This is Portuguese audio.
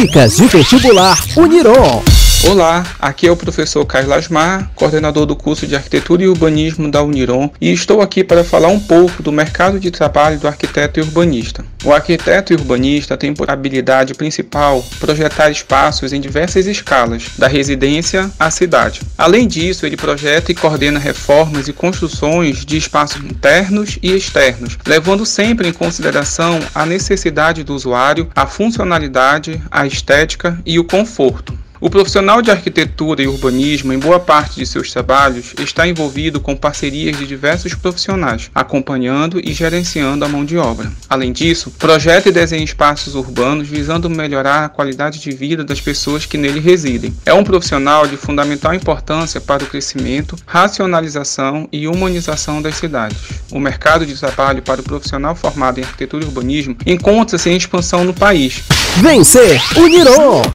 Dicas de vestibular Uniron. Olá, aqui é o professor Carlos Lasmar, coordenador do curso de Arquitetura e Urbanismo da Uniron, e estou aqui para falar um pouco do mercado de trabalho do arquiteto e urbanista. O arquiteto e urbanista tem por habilidade principal projetar espaços em diversas escalas, da residência à cidade. Além disso, ele projeta e coordena reformas e construções de espaços internos e externos, levando sempre em consideração a necessidade do usuário, a funcionalidade, a estética e o conforto. O profissional de arquitetura e urbanismo, em boa parte de seus trabalhos, está envolvido com parcerias de diversos profissionais, acompanhando e gerenciando a mão de obra. Além disso, projeta e desenha espaços urbanos visando melhorar a qualidade de vida das pessoas que nele residem. É um profissional de fundamental importância para o crescimento, racionalização e humanização das cidades. O mercado de trabalho para o profissional formado em arquitetura e urbanismo encontra-se em expansão no país. Vencer Uniron!